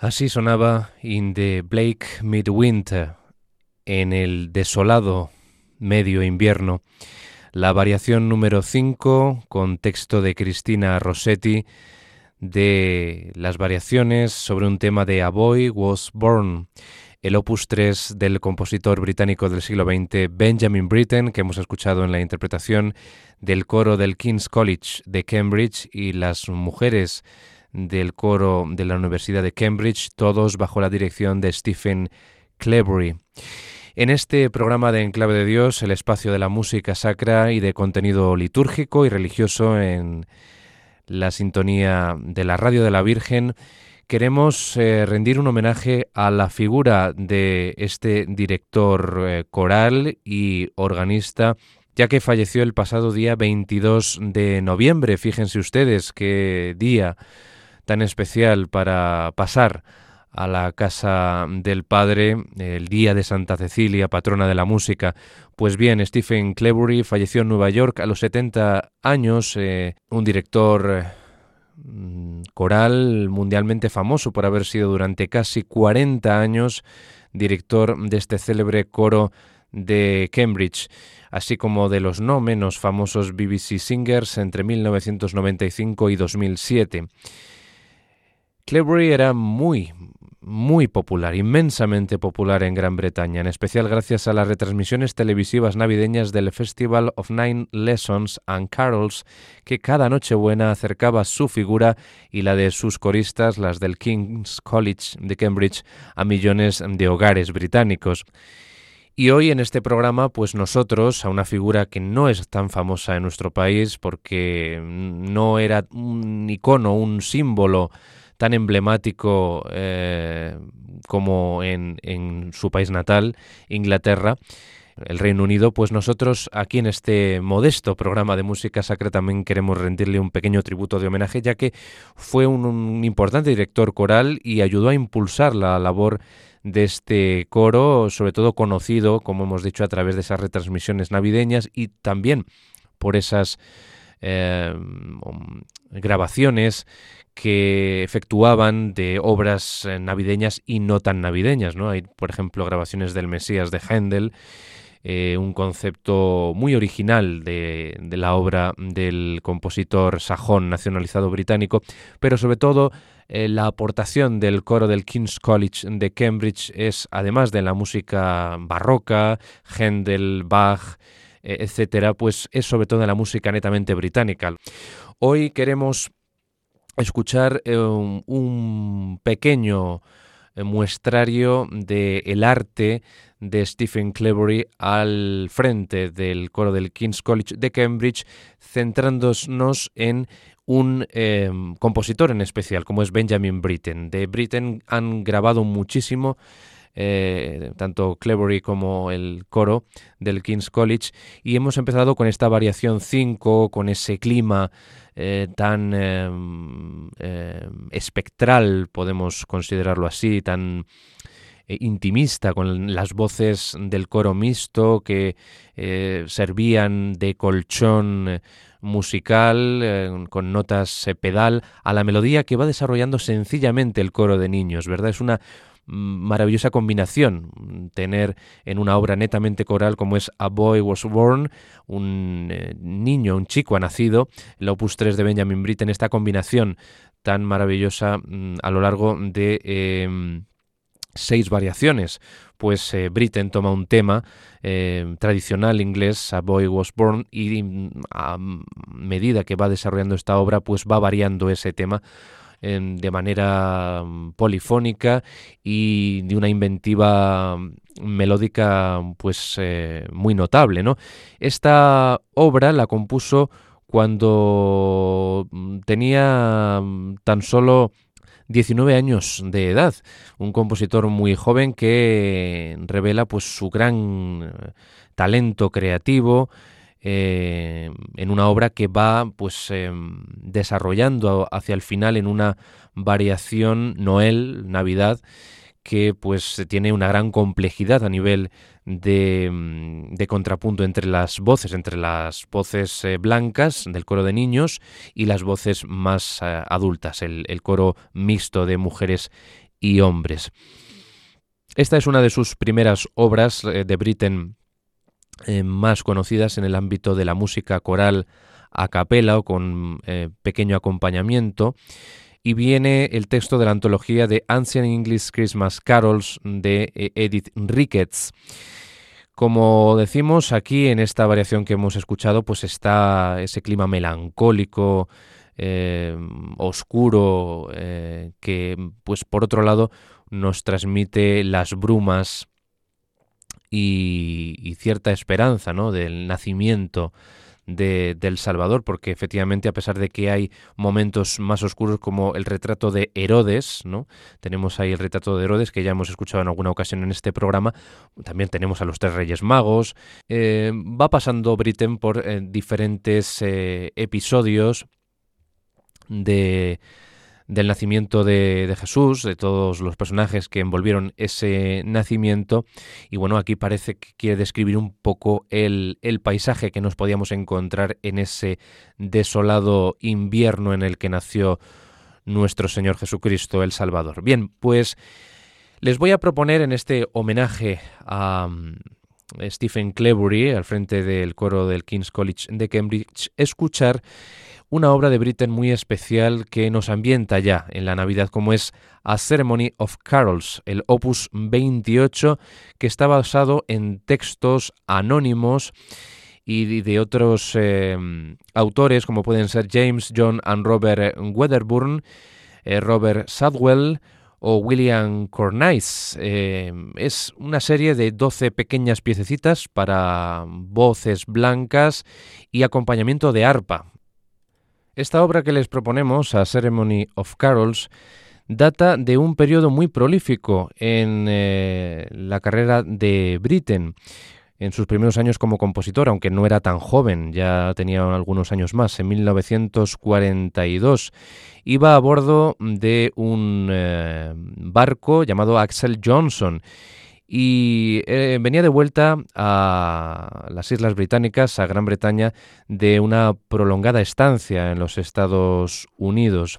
Así sonaba In the Blake Midwinter, en el desolado medio invierno, la variación número 5 con texto de Cristina Rossetti de las variaciones sobre un tema de A Boy Was Born, el opus 3 del compositor británico del siglo XX Benjamin Britten, que hemos escuchado en la interpretación del coro del King's College de Cambridge y las mujeres del coro de la Universidad de Cambridge, todos bajo la dirección de Stephen Clebury. En este programa de Enclave de Dios, el espacio de la música sacra y de contenido litúrgico y religioso en la sintonía de la Radio de la Virgen, queremos eh, rendir un homenaje a la figura de este director eh, coral y organista ya que falleció el pasado día 22 de noviembre. Fíjense ustedes qué día tan especial para pasar a la casa del padre el día de Santa Cecilia, patrona de la música. Pues bien, Stephen Clebury falleció en Nueva York a los 70 años, eh, un director mm, coral mundialmente famoso por haber sido durante casi 40 años director de este célebre coro de Cambridge, así como de los no menos famosos BBC Singers entre 1995 y 2007. Clebury era muy, muy popular, inmensamente popular en Gran Bretaña, en especial gracias a las retransmisiones televisivas navideñas del Festival of Nine Lessons and Carols, que cada Nochebuena acercaba su figura y la de sus coristas, las del King's College de Cambridge, a millones de hogares británicos. Y hoy en este programa, pues nosotros, a una figura que no es tan famosa en nuestro país porque no era un icono, un símbolo tan emblemático eh, como en, su país natal, Inglaterra, el Reino Unido, pues nosotros aquí en este modesto programa de música sacra también queremos rendirle un pequeño tributo de homenaje, ya que fue un, importante director coral y ayudó a impulsar la labor de este coro, sobre todo conocido, como hemos dicho, a través de esas retransmisiones navideñas y también por esas eh, grabaciones que efectuaban de obras eh, navideñas y no tan navideñas. ¿no? Hay, por ejemplo, grabaciones del Mesías de Händel, eh, un concepto muy original de, la obra del compositor sajón nacionalizado británico, pero sobre todo eh, la aportación del coro del King's College de Cambridge es, además de la música barroca, Händel, Bach, eh, etcétera, pues es sobre todo la música netamente británica. Hoy queremos escuchar eh, un, pequeño eh, muestrario del el arte de Stephen Clebury al frente del coro del King's College de Cambridge, centrándonos en un eh, compositor en especial, como es Benjamin Britten. De Britten han grabado muchísimo eh, tanto Clevery como el coro del King's College, y hemos empezado con esta variación 5, con ese clima eh, tan eh, eh, espectral, podemos considerarlo así, tan eh, intimista, con las voces del coro mixto que servían de colchón musical con notas pedal a la melodía que va desarrollando sencillamente el coro de niños, ¿verdad? Es una maravillosa combinación tener en una obra netamente coral como es A Boy Was Born, un eh, niño, un chico ha nacido, el opus 3 de Benjamin Britten, esta combinación tan maravillosa mm, a lo largo de eh, seis variaciones, pues eh, Britten toma un tema eh, tradicional inglés, A Boy Was Born, y mm, a medida que va desarrollando esta obra, pues va variando ese tema de manera mm, polifónica y de una inventiva mm, melódica pues eh, muy notable. ¿no? Esta obra la compuso cuando mm, tenía tan solo 19 años de edad, un compositor muy joven que revela pues su gran eh, talento creativo, eh, en una obra que va pues eh, desarrollando hacia el final en una variación Noel, Navidad, que pues tiene una gran complejidad a nivel de, de contrapunto entre las voces, entre las voces eh, blancas del coro de niños y las voces más eh, adultas, el, el, coro mixto de mujeres y hombres. Esta es una de sus primeras obras de Britten eh, más conocidas en el ámbito de la música coral a capela o con eh, pequeño acompañamiento. Y viene el texto de la antología de Ancient English Christmas Carols de Edith Ricketts. Como decimos aquí en esta variación que hemos escuchado, pues está ese clima melancólico, oscuro, que pues por otro lado nos transmite las brumas y, cierta esperanza ¿no? del nacimiento de, del Salvador, porque efectivamente a pesar de que hay momentos más oscuros como el retrato de Herodes, ¿no? tenemos ahí el retrato de Herodes que ya hemos escuchado en alguna ocasión en este programa, también tenemos a los tres Reyes Magos, eh, va pasando Britten por eh, diferentes eh, episodios de del nacimiento de, Jesús, de todos los personajes que envolvieron ese nacimiento. Y bueno, aquí parece que quiere describir un poco el, el paisaje que nos podíamos encontrar en ese desolado invierno en el que nació nuestro Señor Jesucristo el Salvador. Bien, pues les voy a proponer en este homenaje a mm, Stephen Clebury, al frente del coro del King's College de Cambridge, escuchar una obra de Britten muy especial que nos ambienta ya en la Navidad, como es A Ceremony of Carols, el opus 28, que está basado en textos anónimos y de otros em, autores, como pueden ser James, John and Robert Wedderburn, eh, Robert Sadwell o William Cornice. Em, es una serie de 12 pequeñas piececitas para voces blancas y acompañamiento de arpa. Esta obra que les proponemos, A Ceremony of Carols, data de un periodo muy prolífico en eh, la carrera de Britten, en sus primeros años como compositor, aunque no era tan joven, ya tenía algunos años más, en 1942. Iba a bordo de un eh, barco llamado Axel Johnson y eh, venía de vuelta a las Islas Británicas, a Gran Bretaña, de una prolongada estancia en los Estados Unidos.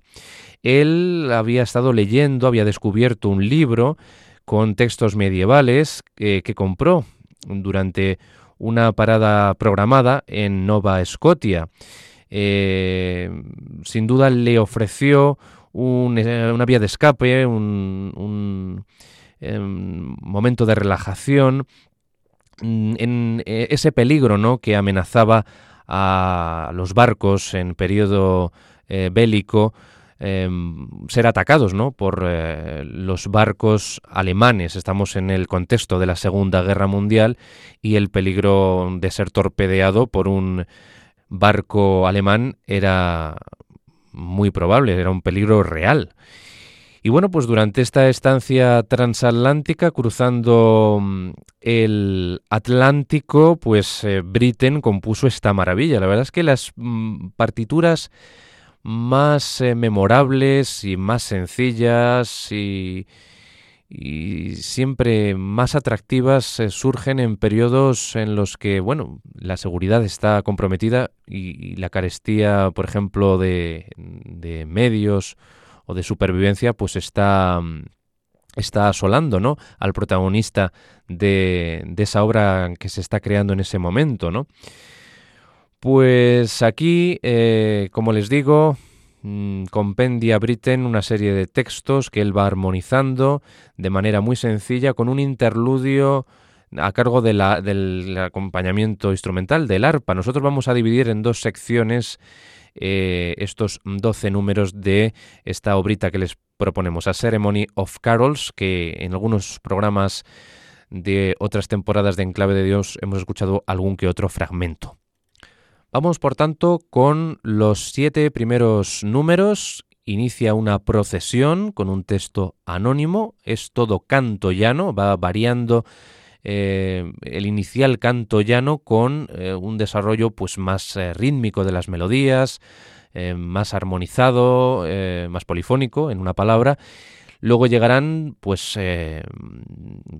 Él había estado leyendo, había descubierto un libro con textos medievales que compró durante una parada programada en Nova Scotia. Eh, sin duda le ofreció eh, una vía de escape, un momento de relajación, mm, en eh, ese peligro ¿no? que amenazaba a los barcos en periodo eh, bélico em, ser atacados ¿no? por eh, los barcos alemanes. Estamos en el contexto de la Segunda Guerra Mundial y el peligro de ser torpedeado por un barco alemán era muy probable, era un peligro real. Y bueno, pues durante esta estancia transatlántica, cruzando mm, el Atlántico, pues eh, Britten compuso esta maravilla. La verdad es que las mm, partituras más eh, memorables y más sencillas y, siempre más atractivas eh, surgen en periodos en los que, bueno, la seguridad está comprometida y, la carestía, por ejemplo, de, de medios o de supervivencia, pues está, está asolando ¿no? al protagonista de, de, esa obra que se está creando en ese momento. ¿no? Pues aquí, eh, como les digo, mm, compendia Britten una serie de textos que él va armonizando de manera muy sencilla con un interludio a cargo del acompañamiento instrumental del arpa. Nosotros vamos a dividir en dos secciones eh, estos 12 números de esta obrita que les proponemos, A Ceremony of Carols, que en algunos programas de otras temporadas de Enclave de Dios hemos escuchado algún que otro fragmento. Vamos, por tanto, con los siete primeros números. Inicia una procesión con un texto anónimo, es todo canto llano, va variando eh, el inicial canto llano con eh, un desarrollo pues más eh, rítmico de las melodías, más armonizado, más polifónico, en una palabra. Luego llegarán pues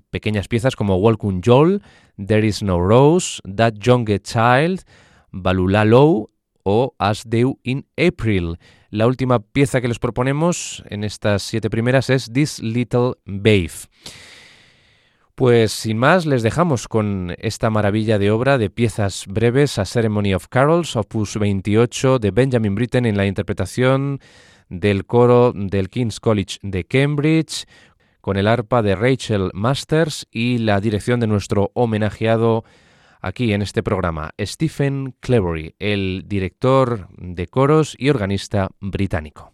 pequeñas piezas como Welcome Joel, There is no Rose, That Young Child, Balula Low o As Due in April. La última pieza que les proponemos en estas siete primeras es This Little Babe. Pues sin más, les dejamos con esta maravilla de obra de piezas breves, A Ceremony of Carols, opus 28 de Benjamin Britten en la interpretación del coro del King's College de Cambridge, con el arpa de Rachel Masters y la dirección de nuestro homenajeado aquí en este programa, Stephen Clevery, el director de coros y organista británico.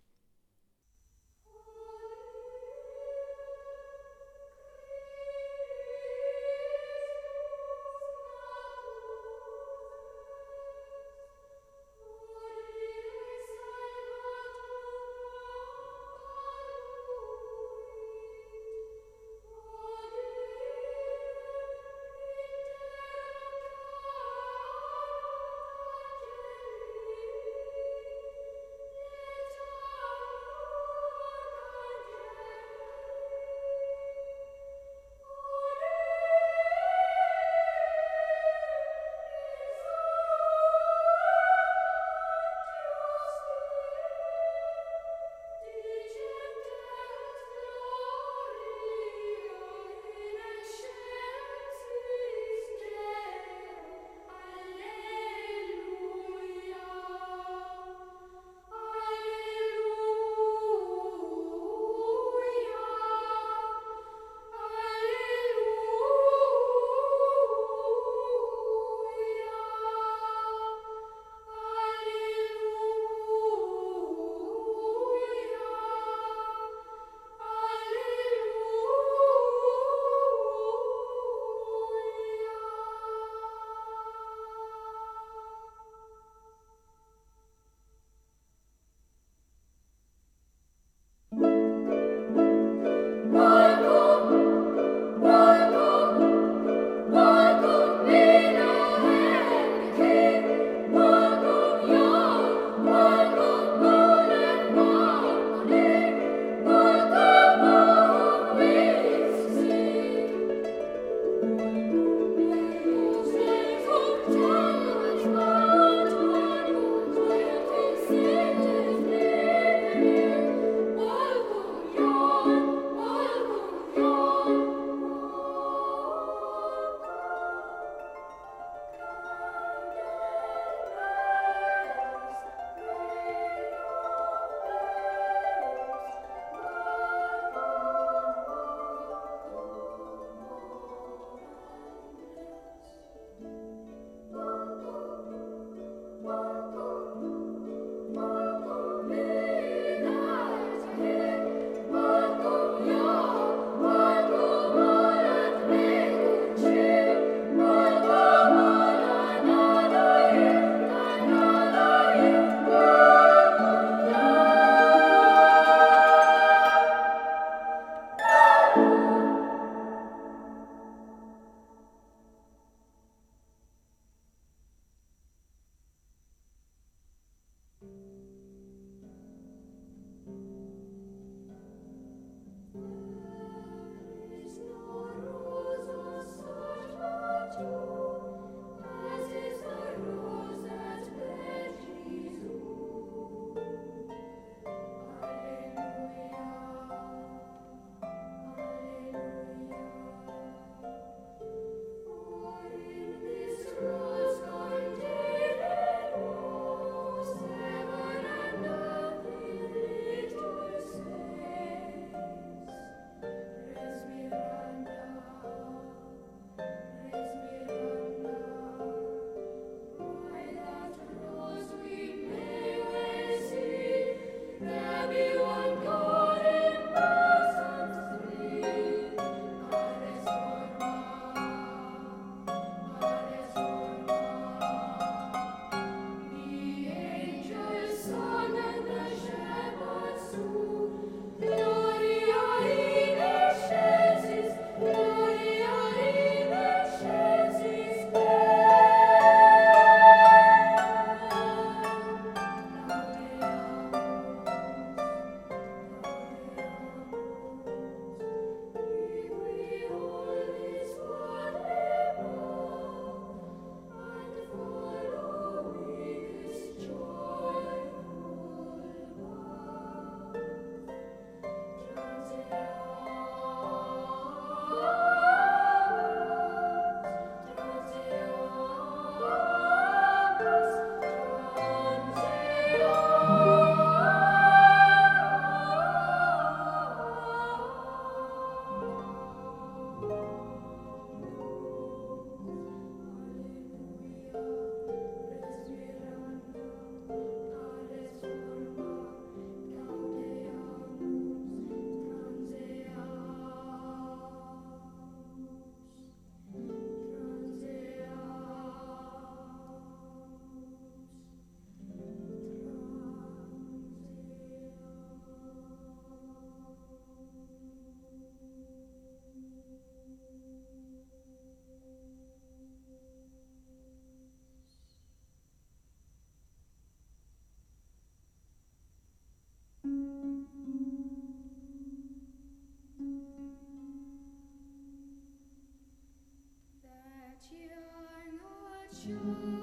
you.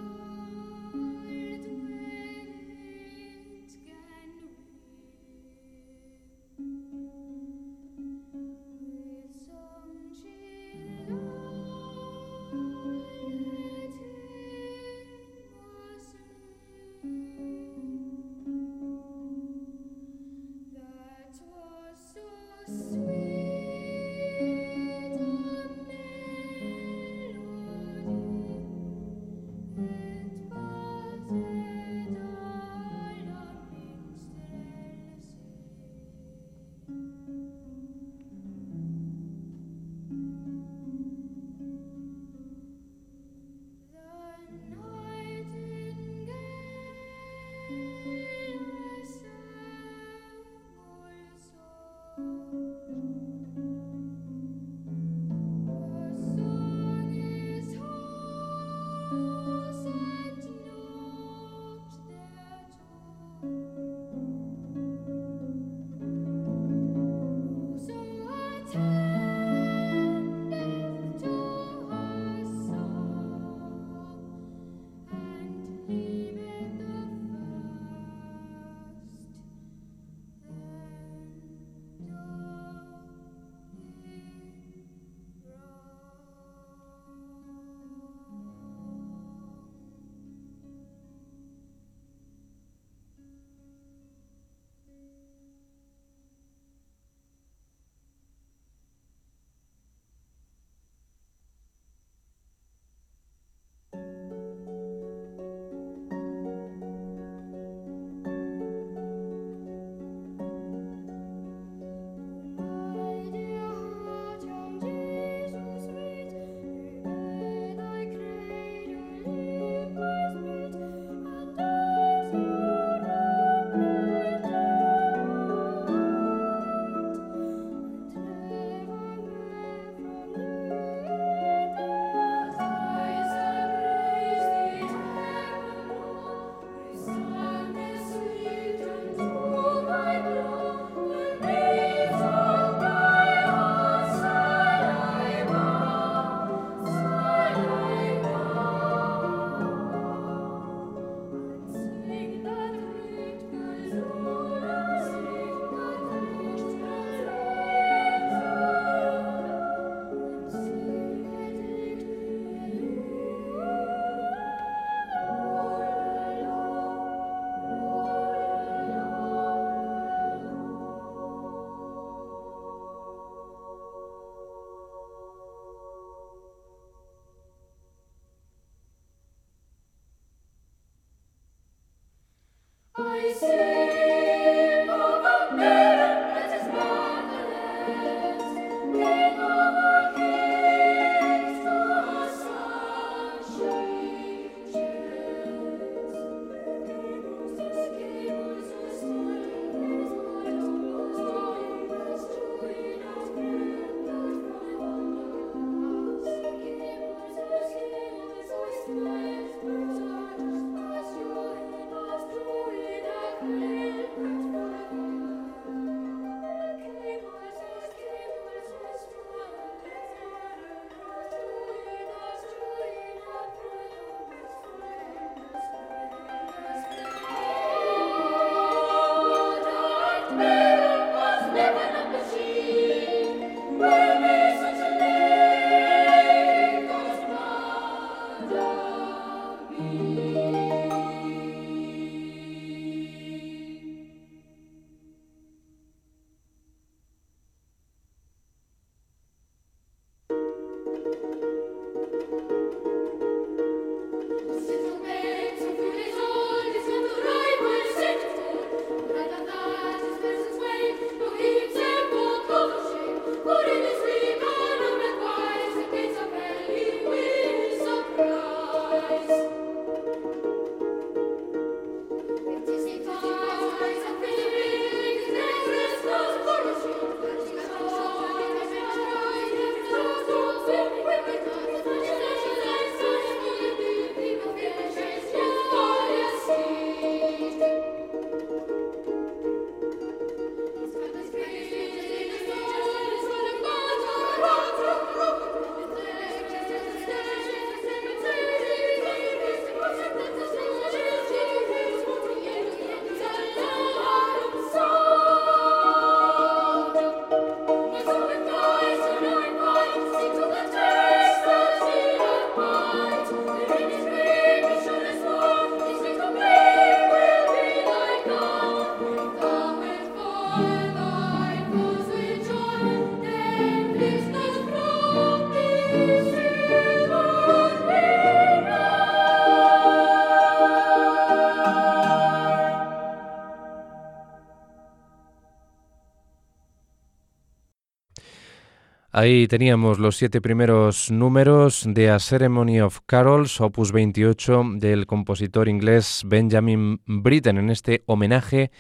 Ahí teníamos los siete primeros números de A Ceremony of Carols, opus 28 del compositor inglés Benjamin Britten, en este homenaje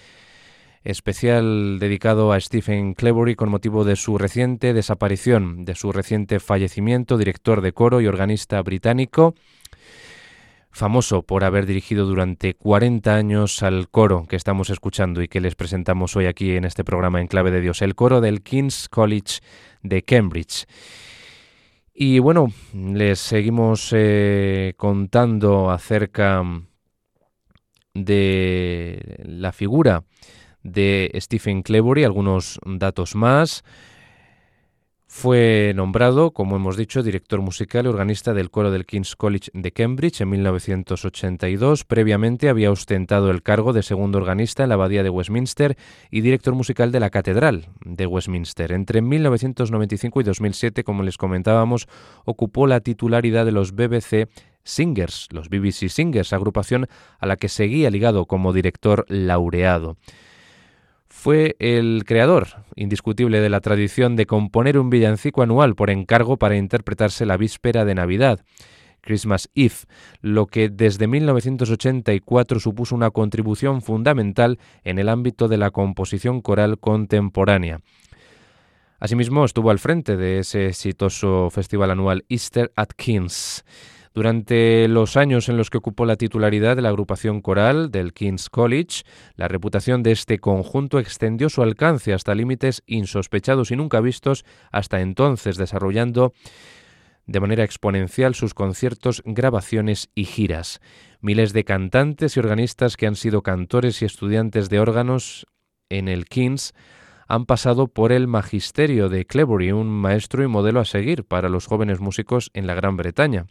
especial dedicado a Stephen Clevery con motivo de su reciente desaparición, de su reciente fallecimiento, director de coro y organista británico famoso por haber dirigido durante 40 años al coro que estamos escuchando y que les presentamos hoy aquí en este programa en clave de Dios, el coro del King's College de Cambridge. Y bueno, les seguimos eh, contando acerca de la figura de Stephen Clevery, algunos datos más. Fue nombrado, como hemos dicho, director musical y organista del coro del King's College de Cambridge en 1982. Previamente había ostentado el cargo de segundo organista en la Abadía de Westminster y director musical de la Catedral de Westminster. Entre 1995 y 2007, como les comentábamos, ocupó la titularidad de los BBC Singers, los BBC Singers, agrupación a la que seguía ligado como director laureado fue el creador indiscutible de la tradición de componer un villancico anual por encargo para interpretarse la víspera de Navidad. Christmas Eve, lo que desde 1984 supuso una contribución fundamental en el ámbito de la composición coral contemporánea. Asimismo, estuvo al frente de ese exitoso festival anual Easter at King's. Durante los años en los que ocupó la titularidad de la agrupación coral del King's College, la reputación de este conjunto extendió su alcance hasta límites insospechados y nunca vistos hasta entonces, desarrollando de manera exponencial sus conciertos, grabaciones y giras. Miles de cantantes y organistas que han sido cantores y estudiantes de órganos en el King's han pasado por el magisterio de Clevery, un maestro y modelo a seguir para los jóvenes músicos en la Gran Bretaña.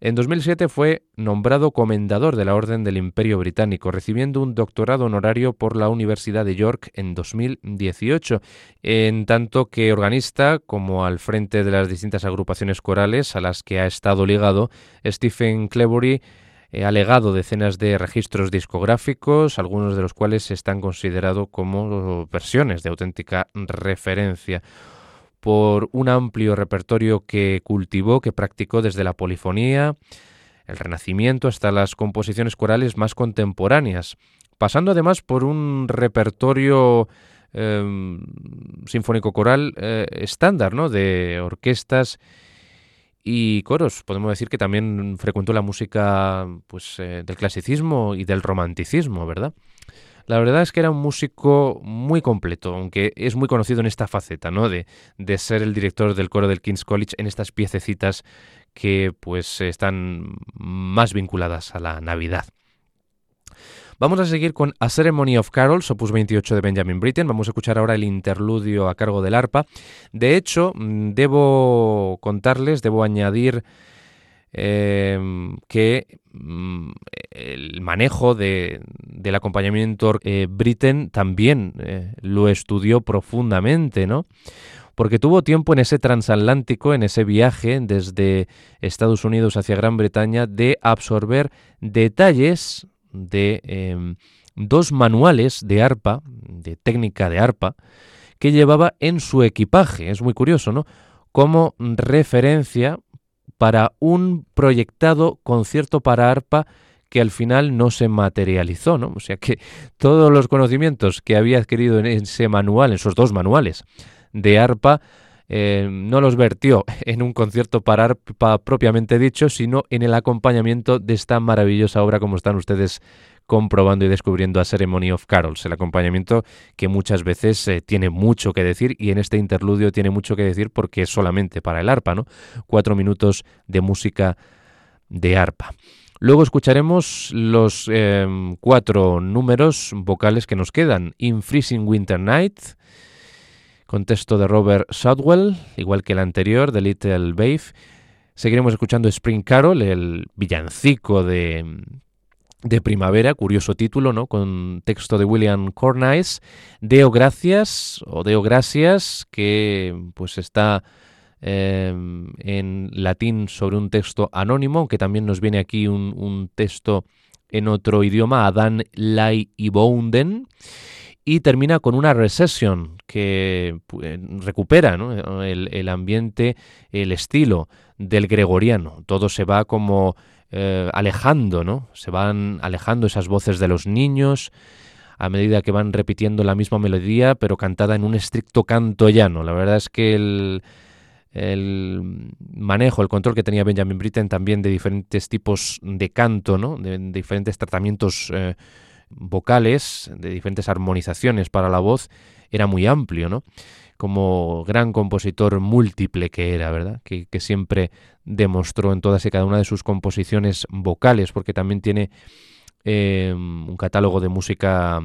En 2007 fue nombrado comendador de la Orden del Imperio Británico, recibiendo un doctorado honorario por la Universidad de York en 2018, en tanto que organista, como al frente de las distintas agrupaciones corales a las que ha estado ligado, Stephen Clevery ha legado decenas de registros discográficos, algunos de los cuales están considerados como versiones de auténtica referencia por un amplio repertorio que cultivó, que practicó desde la polifonía, el Renacimiento hasta las composiciones corales más contemporáneas, pasando además por un repertorio em, sinfónico coral eh, estándar, ¿no? De orquestas y coros. Podemos decir que también frecuentó la música pues, eh, del clasicismo y del romanticismo, ¿verdad? La verdad es que era un músico muy completo, aunque es muy conocido en esta faceta, ¿no? De, ser el director del coro del King's College en estas piececitas que pues están más vinculadas a la Navidad. Vamos a seguir con A Ceremony of Carols, opus 28 de Benjamin Britten. Vamos a escuchar ahora el interludio a cargo del arpa. De hecho, mm, debo contarles, debo añadir em, que mm, el manejo del acompañamiento eh, también eh, lo estudió profundamente, ¿no? porque tuvo tiempo en ese transatlántico, en ese viaje desde Estados Unidos hacia Gran Bretaña, de absorber detalles de em, dos manuales de arpa, de técnica de arpa, que llevaba en su equipaje. Es muy curioso, ¿no? Como referencia para un proyectado concierto para arpa que al final no se materializó, ¿no? O sea que todos los conocimientos que había adquirido en ese manual, en esos dos manuales, de arpa eh, no los vertió en un concierto para arpa propiamente dicho, sino en el acompañamiento de esta maravillosa obra como están ustedes comprobando y descubriendo a Ceremony of Carols, el acompañamiento que muchas veces eh, tiene mucho que decir y en este interludio tiene mucho que decir porque es solamente para el arpa, ¿no? Cuatro minutos de música de arpa. Luego escucharemos los eh, cuatro números vocales que nos quedan. In Freezing Winter Night, con texto de Robert Southwell, igual que el anterior, de Little Babe. Seguiremos escuchando Spring Carol, el villancico de, de primavera, curioso título, ¿no? Con texto de William Cornice, Deo Gracias o Deo Gracias, que pues está em, en latín sobre un texto anónimo, aunque también nos viene aquí un, texto en otro idioma, Adán Lai y Bounden y termina con una recession que pues, recupera el, ambiente, el estilo del gregoriano. Todo se va como eh, alejando, ¿no? Se van alejando esas voces de los niños a medida que van repitiendo la misma melodía, pero cantada en un estricto canto llano. La verdad es que el, manejo, el control que tenía Benjamin Britten también de diferentes tipos de canto, ¿no? de, diferentes tratamientos eh, vocales, de diferentes armonizaciones para la voz, era muy amplio, ¿no? Como gran compositor múltiple que era, ¿verdad? Que, siempre demostró en todas y cada una de sus composiciones vocales, porque también tiene em, un catálogo de música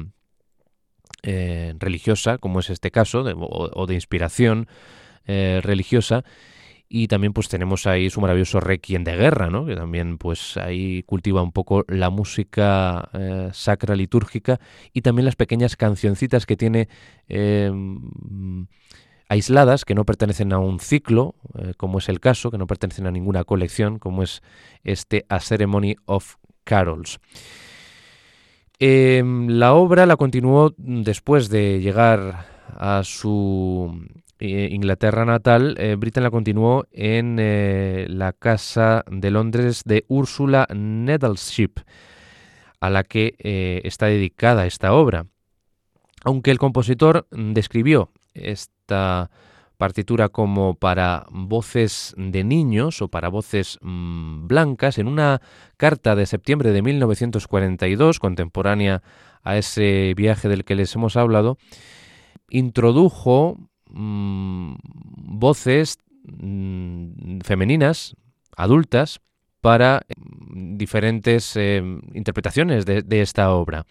eh, religiosa, como es este caso, o, de inspiración eh, religiosa, y también pues tenemos ahí su maravilloso Requiem de guerra, ¿no? que también pues ahí cultiva un poco la música eh, sacra litúrgica y también las pequeñas cancioncitas que tiene em, aisladas, que no pertenecen a un ciclo, eh, como es el caso, que no pertenecen a ninguna colección, como es este A Ceremony of Carols. Em, la obra la continuó después de llegar a su eh, Inglaterra natal, eh, la continuó en eh, la casa de Londres de Úrsula Nettleship, a la que eh, está dedicada esta obra. Aunque el compositor describió esta partitura como para voces de niños o para voces mm, blancas, en una carta de septiembre de 1942, contemporánea a ese viaje del que les hemos hablado, introdujo Mm, voces mm, femeninas, adultas, para mm, diferentes eh, interpretaciones de, esta obra.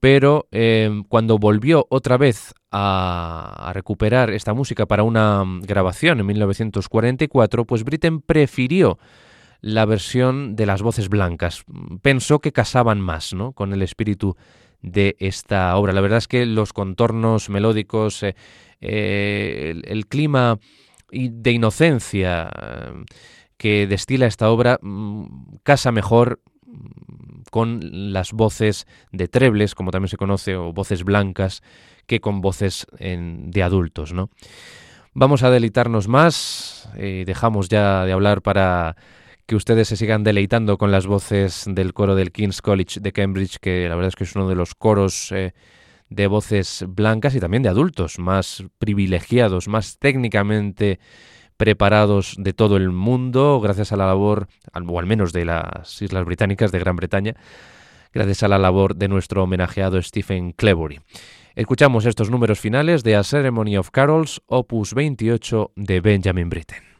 Pero eh, cuando volvió otra vez a, recuperar esta música para una grabación en 1944, pues Britten prefirió la versión de las voces blancas. Pensó que casaban más ¿no? con el espíritu de esta obra. La verdad es que los contornos melódicos, eh, eh, el, clima de inocencia eh, que destila esta obra mm, casa mejor con las voces de trebles, como también se conoce, o voces blancas, que con voces de adultos, ¿no? Vamos a deleitarnos más, eh, dejamos ya de hablar para que ustedes se sigan deleitando con las voces del coro del King's College de Cambridge, que la verdad es que es uno de los coros de voces blancas y también de adultos más privilegiados, más técnicamente preparados de todo el mundo, gracias a la labor, o al menos de las Islas Británicas de Gran Bretaña, gracias a la labor de nuestro homenajeado Stephen Clevery. Escuchamos estos números finales de A Ceremony of Carols, opus 28 de Benjamin Britten.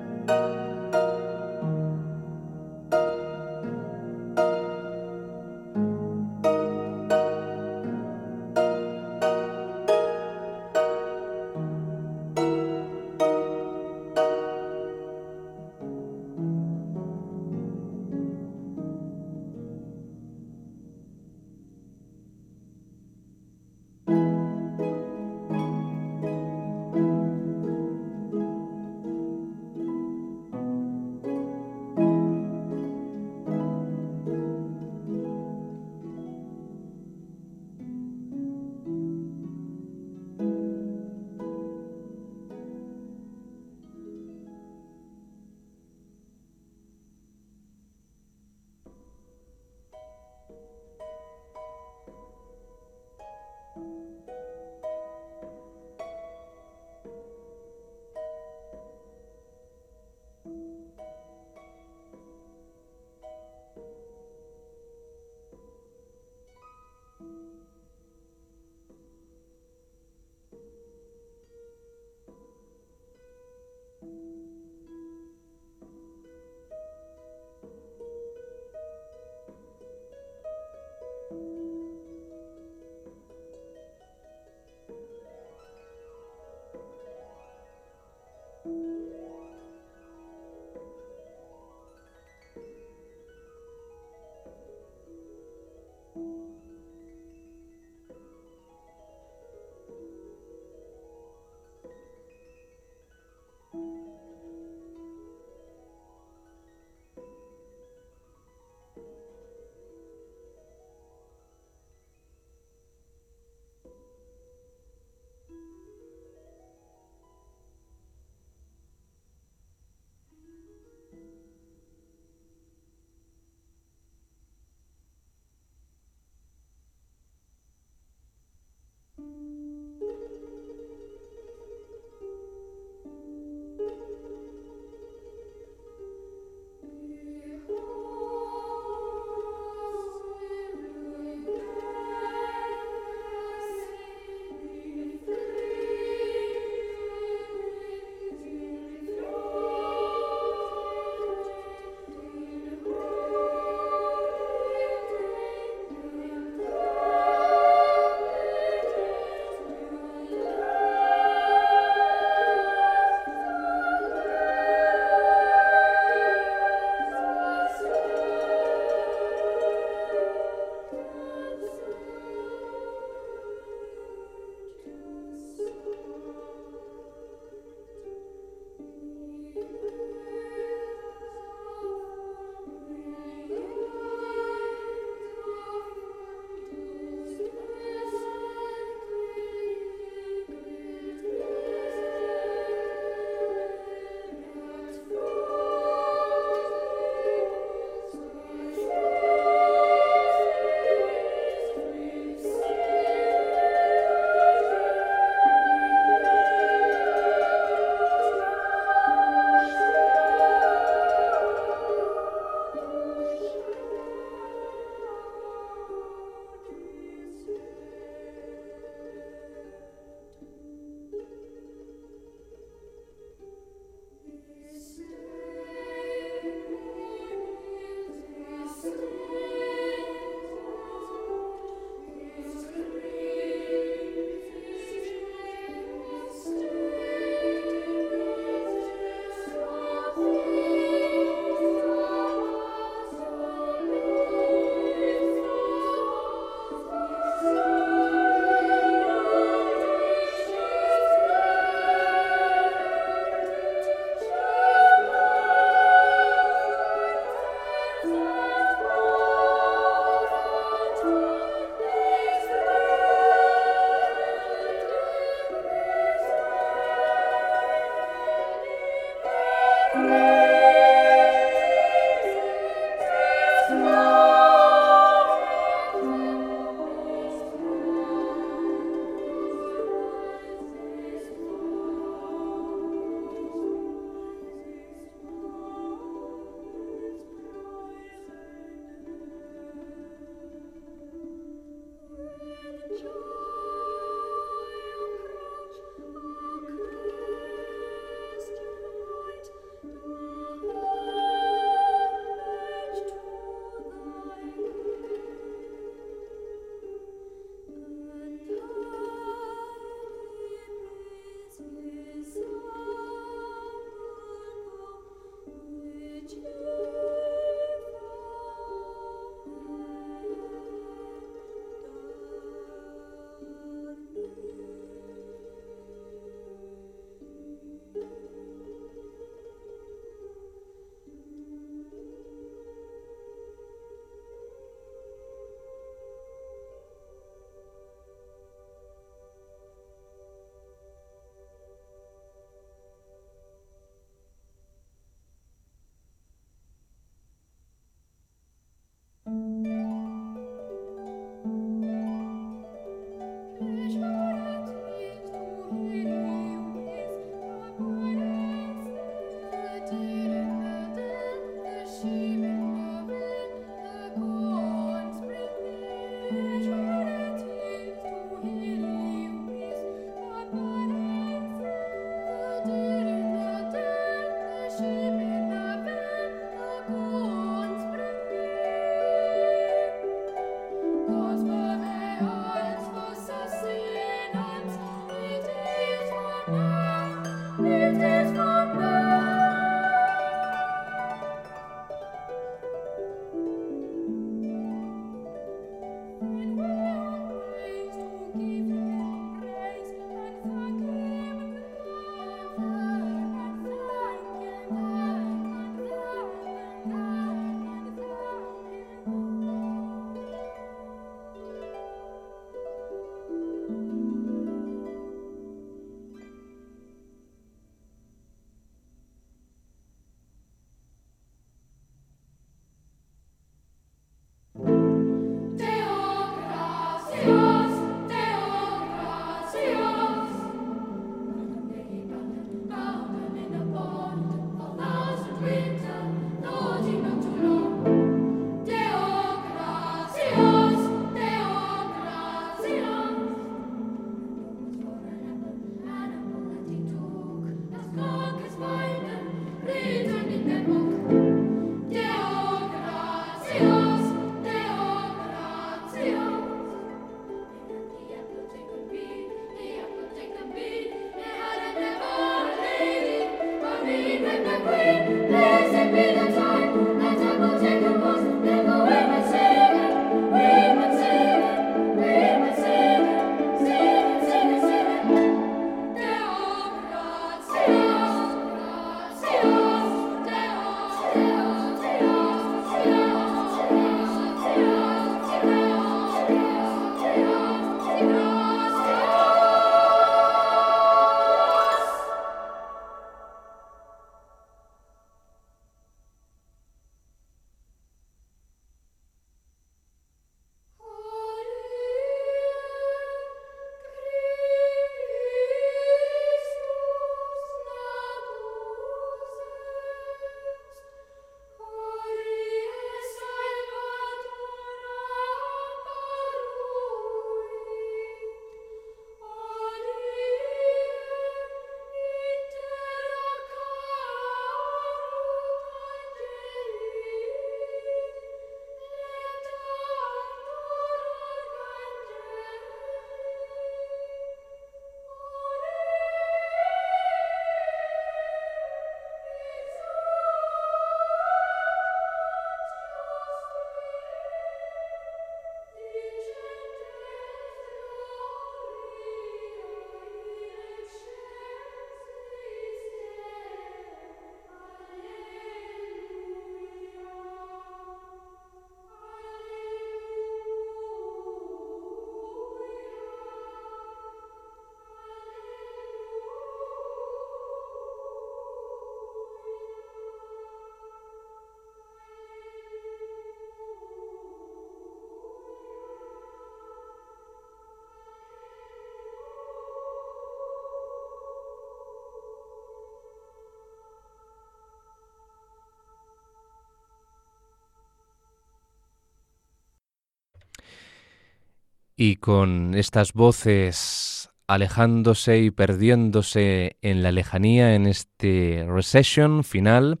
Y con estas voces alejándose y perdiéndose en la lejanía en este recession final,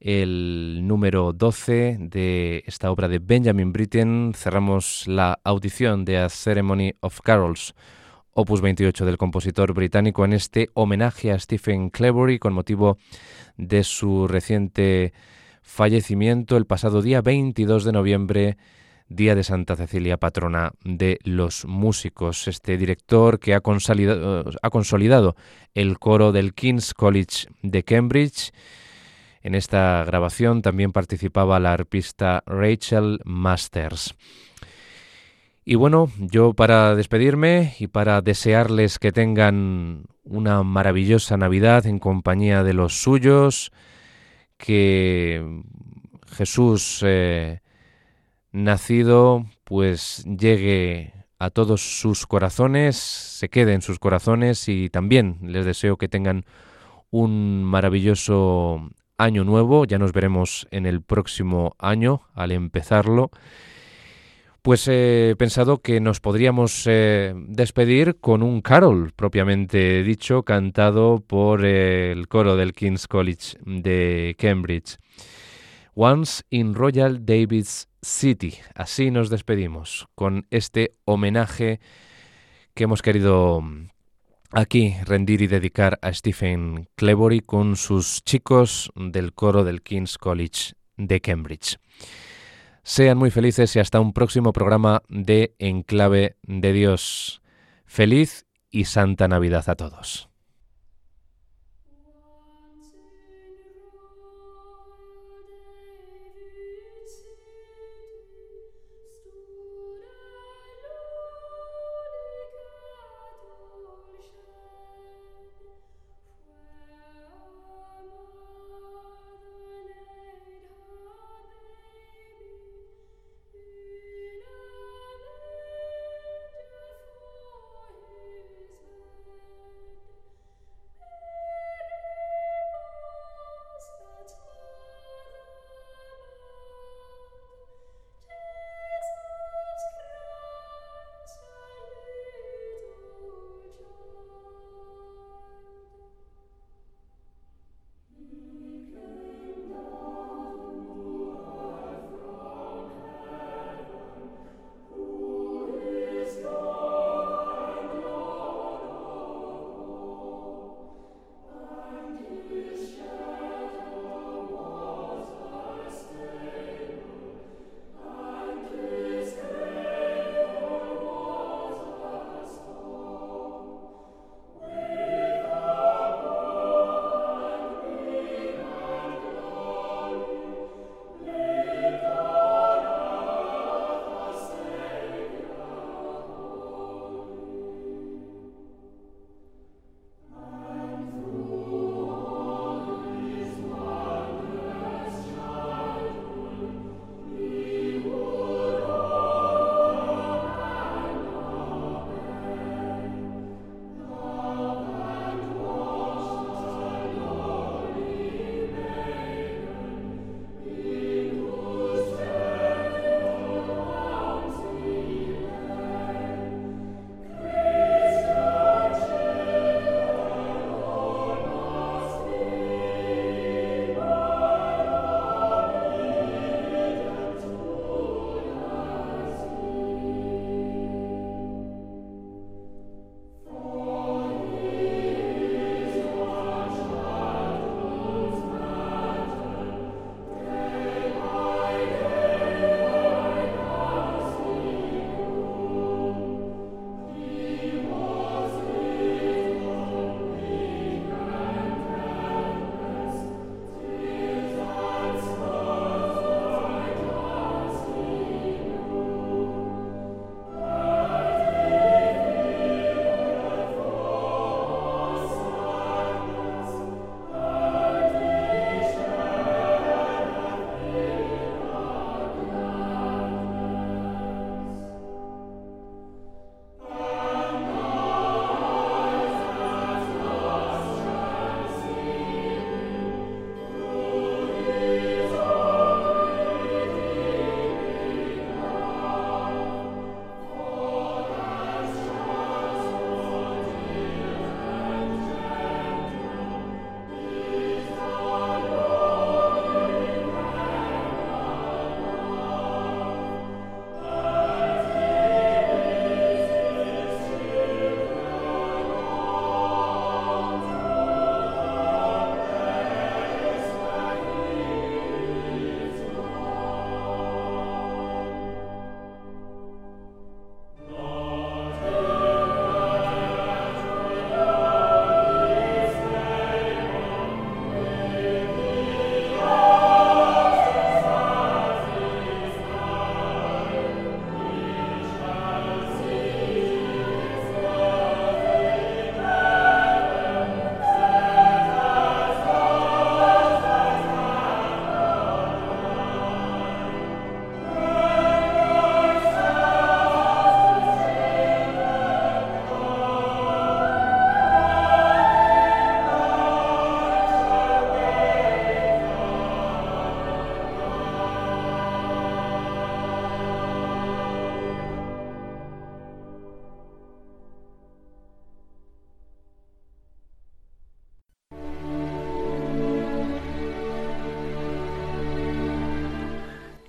el número 12 de esta obra de Benjamin Britten, cerramos la audición de A Ceremony of Carols, opus 28 del compositor británico, en este homenaje a Stephen Clevery con motivo de su reciente fallecimiento el pasado día 22 de noviembre Día de Santa Cecilia, patrona de los músicos. Este director que ha consolidado, el coro del King's College de Cambridge. En esta grabación también participaba la arpista Rachel Masters. Y bueno, yo para despedirme y para desearles que tengan una maravillosa Navidad en compañía de los suyos, que Jesús eh, nacido pues llegue a todos sus corazones, se quede en sus corazones y también les deseo que tengan un maravilloso año nuevo, ya nos veremos en el próximo año al empezarlo. Pues he pensado que nos podríamos eh, despedir con un carol propiamente dicho, cantado por el coro del King's College de Cambridge. Once in Royal David's City. Así nos despedimos con este homenaje que hemos querido aquí rendir y dedicar a Stephen Clevory con sus chicos del coro del King's College de Cambridge. Sean muy felices y hasta un próximo programa de Enclave de Dios. Feliz y Santa Navidad a todos.